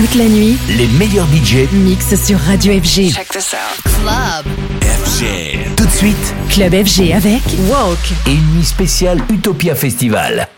Toute la nuit, les meilleurs budgets mixent sur Radio FG. Check this out. Club. FG. Tout de suite, Club FG avec Walk. et une nuit spéciale Utopia Festival.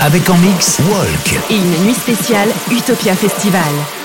Avec en mix Walk. Et une nuit spéciale Utopia Festival.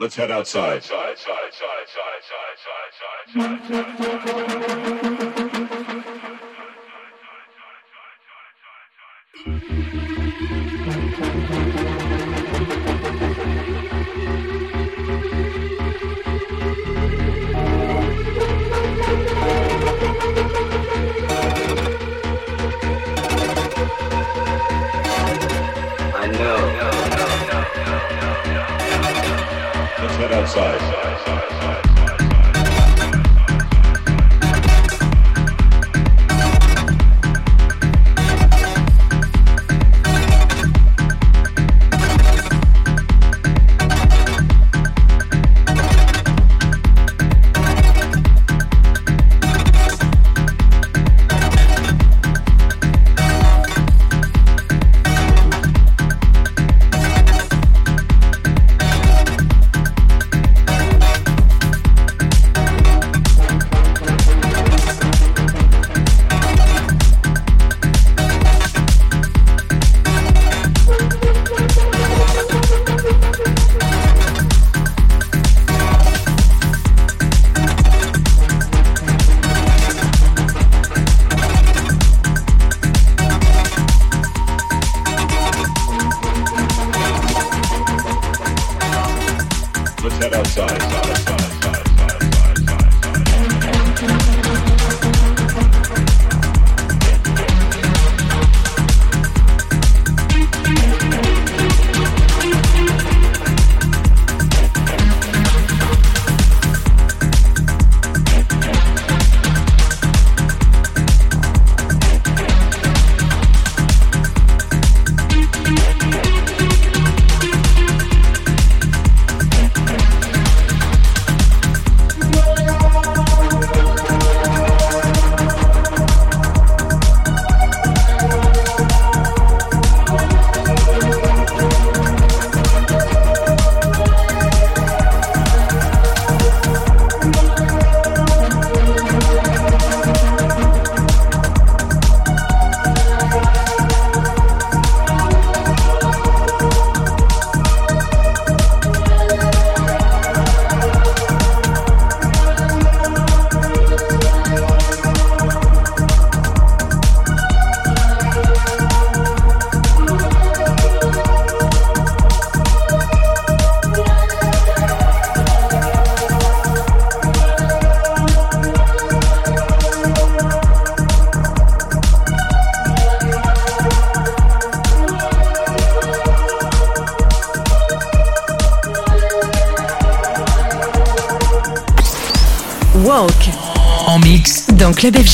Let's head outside. it outside.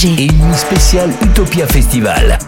Et une spéciale Utopia Festival.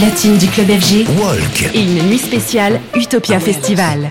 Platine du club FG. Walk. Et une nuit spéciale Utopia Festival.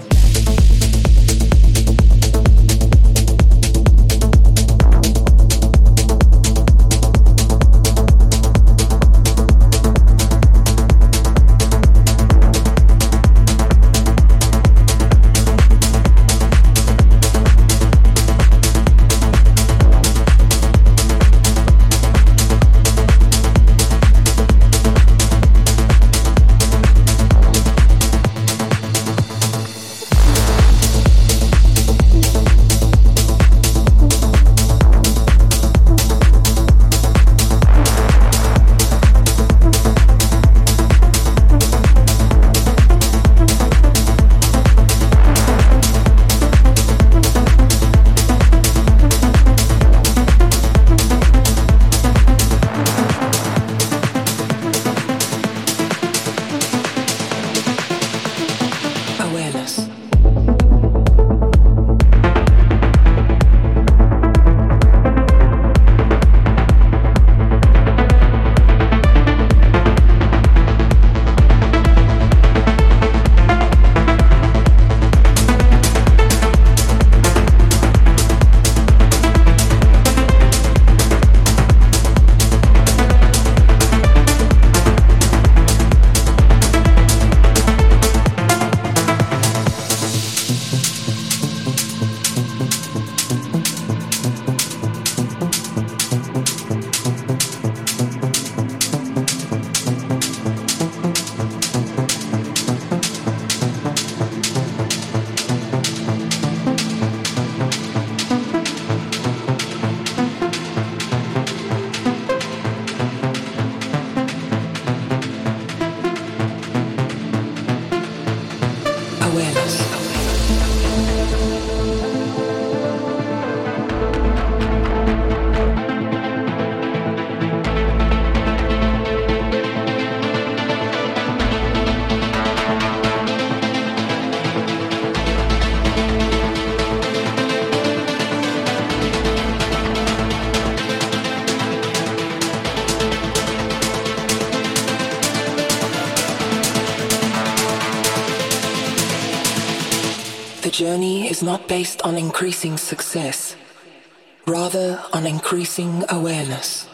Is not based on increasing success, rather on increasing awareness.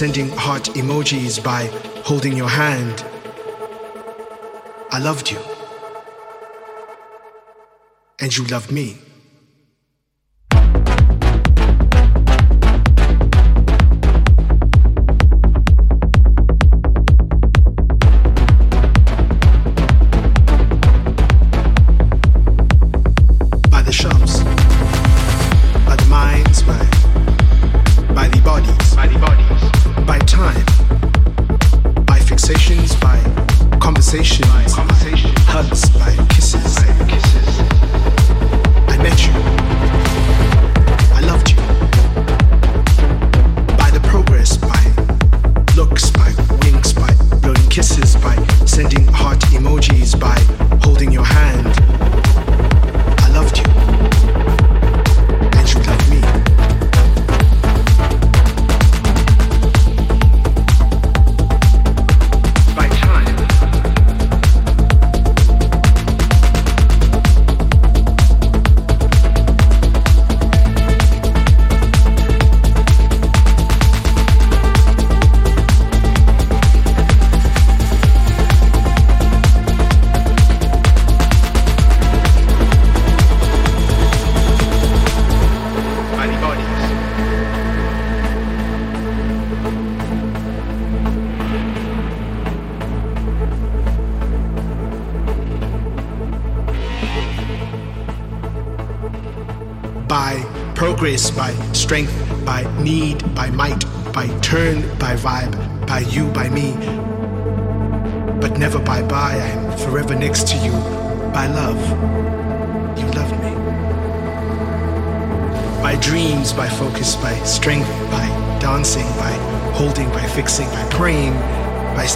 sending heart emojis, by holding your hand. I loved you, and you loved me.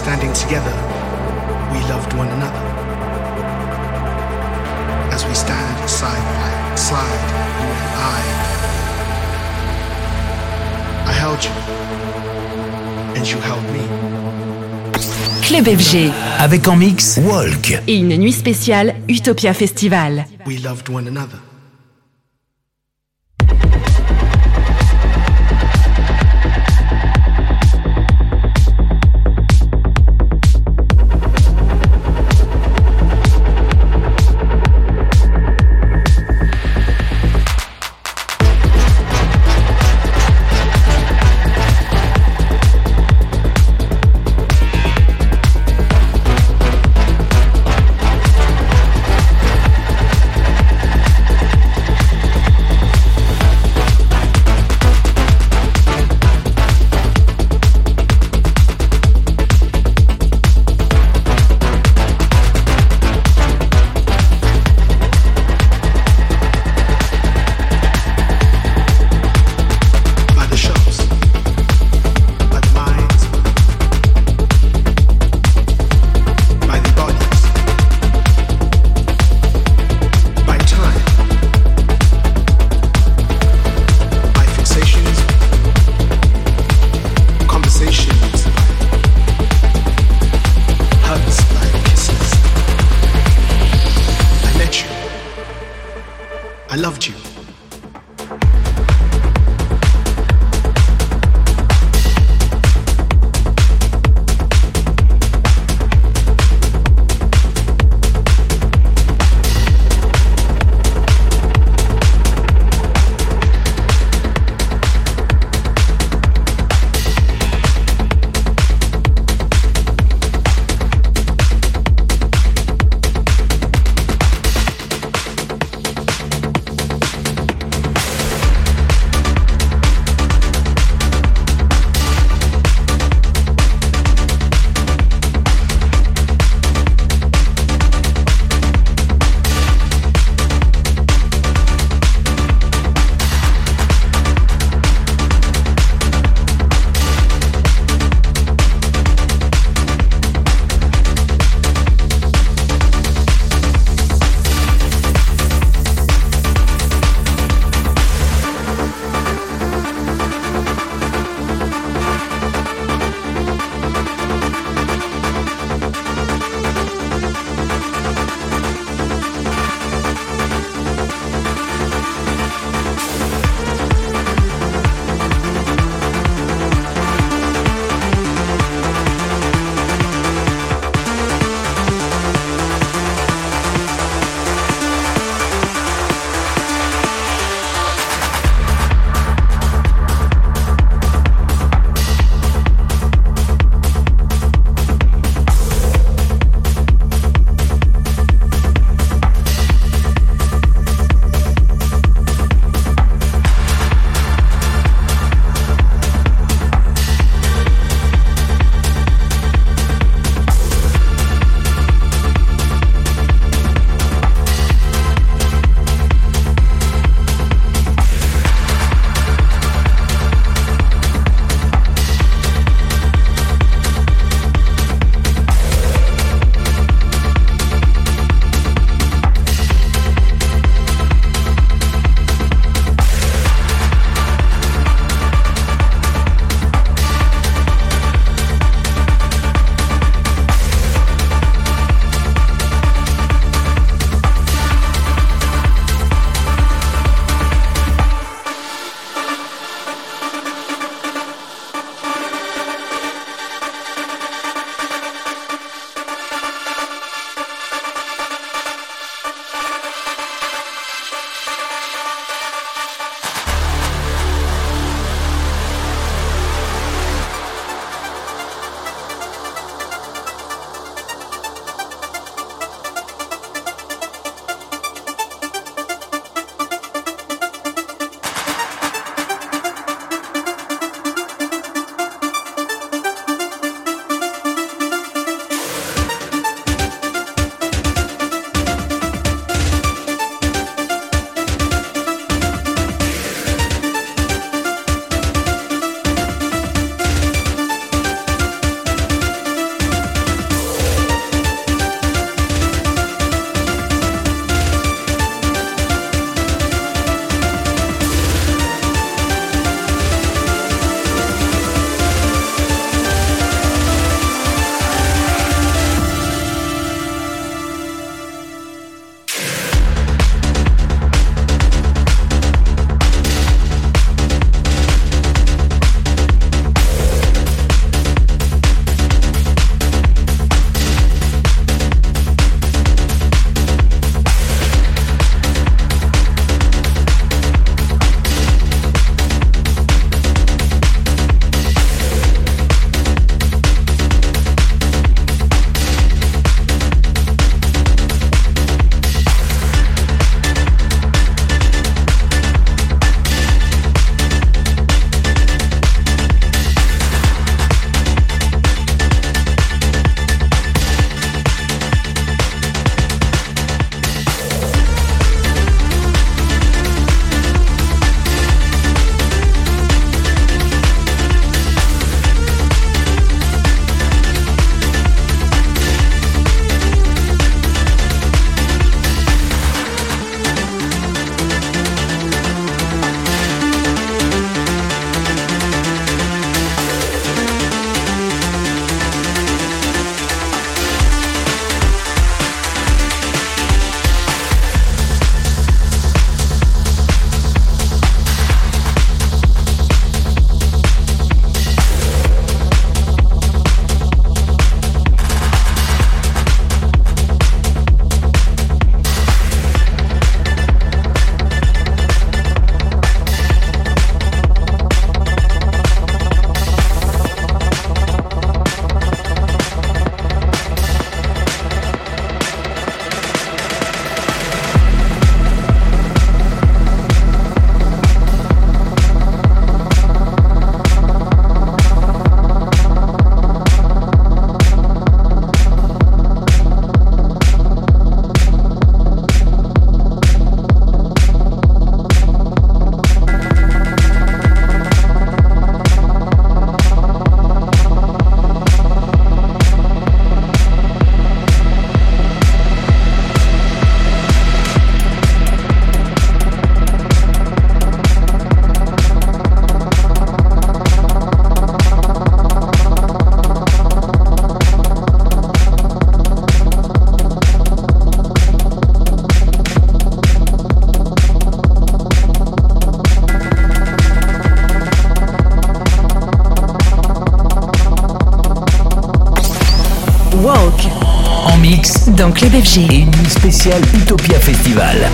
standing together, we loved one another. As we stand side by side, you and I, I held you, and you held me. Club FG. Avec en mix Walk. Et une nuit spéciale Utopia Festival. We loved one another. Dans Club FG. Une spéciale Utopia Festival.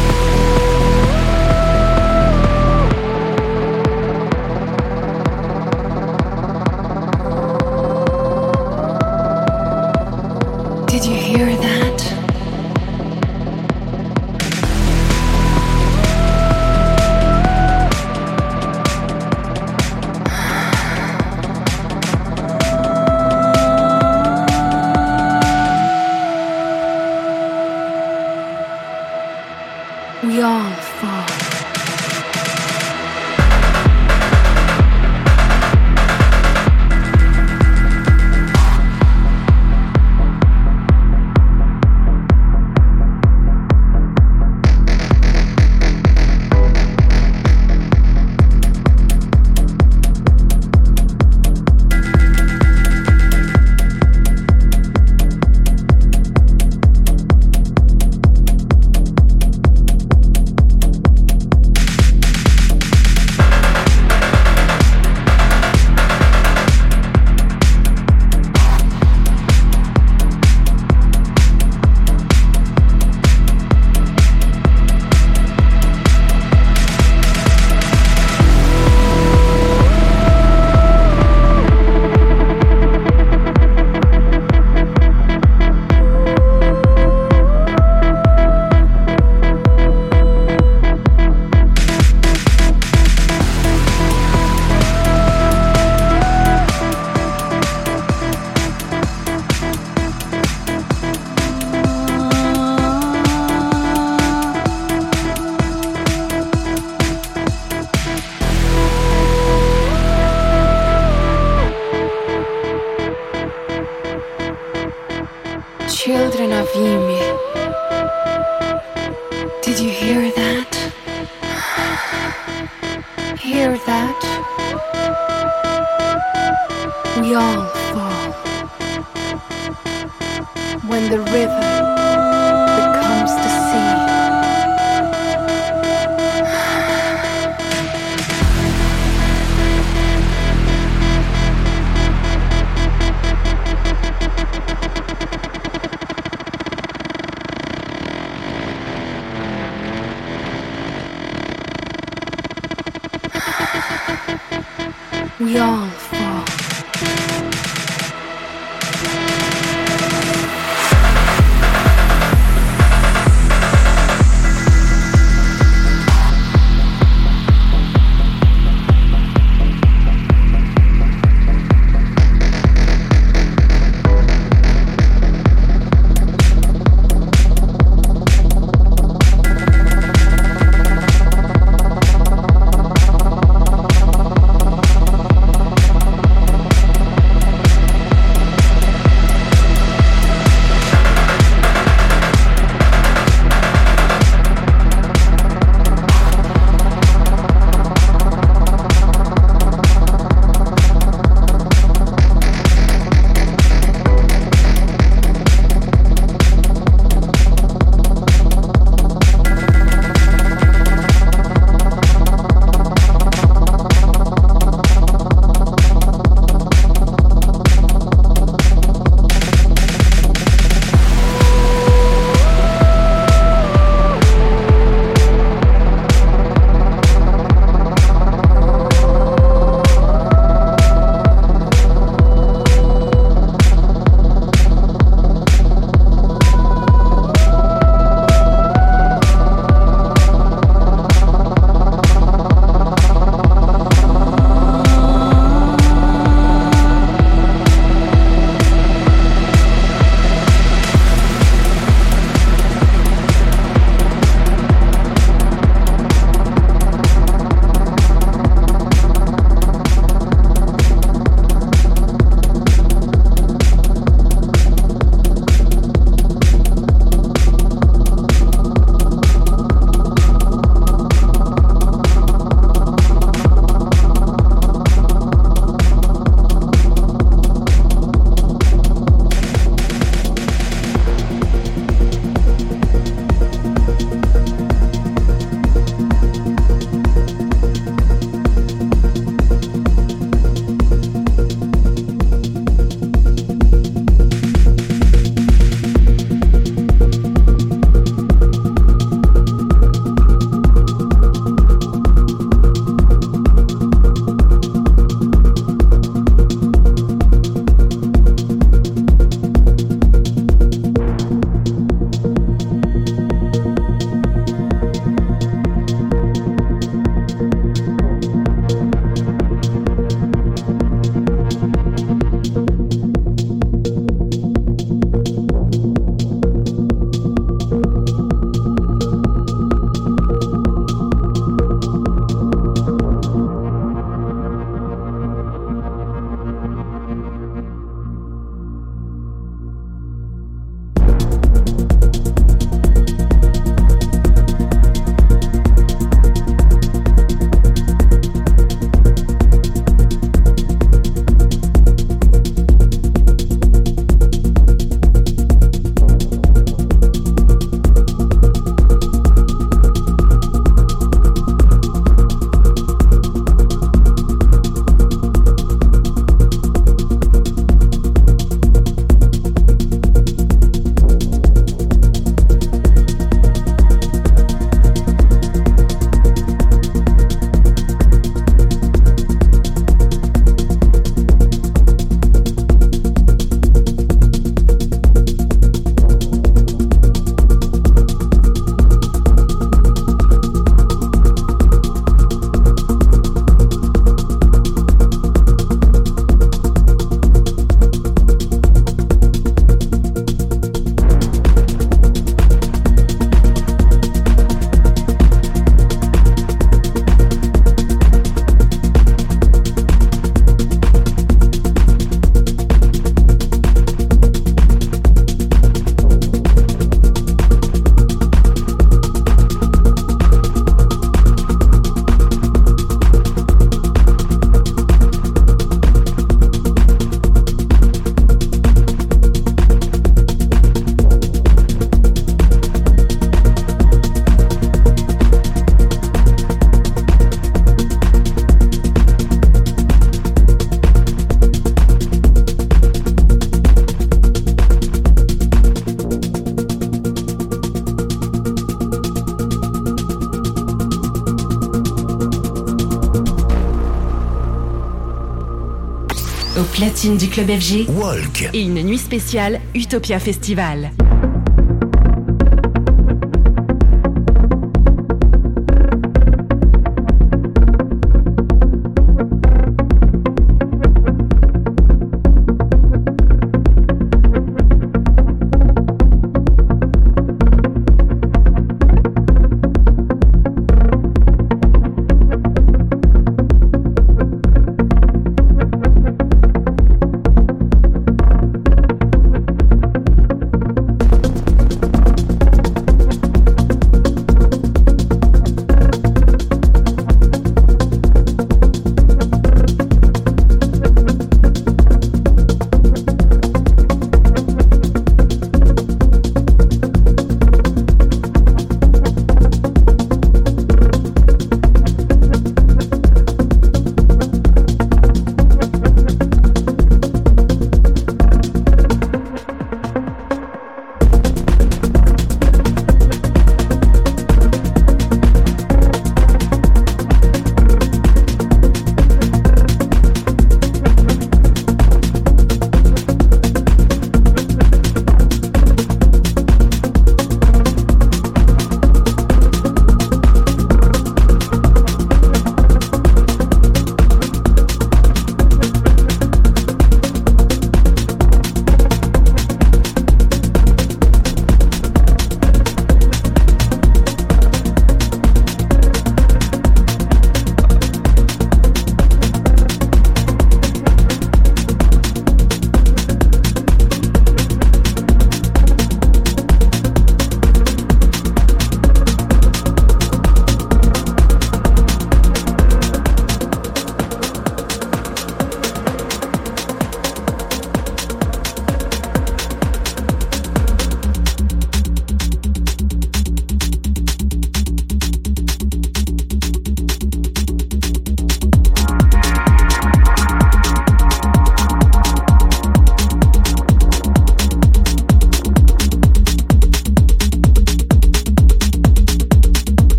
Du club FG. Walk. Et une nuit spéciale Utopia Festival.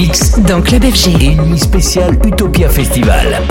Mix dans Club FG. Et une nuit spéciale Utopia Festival.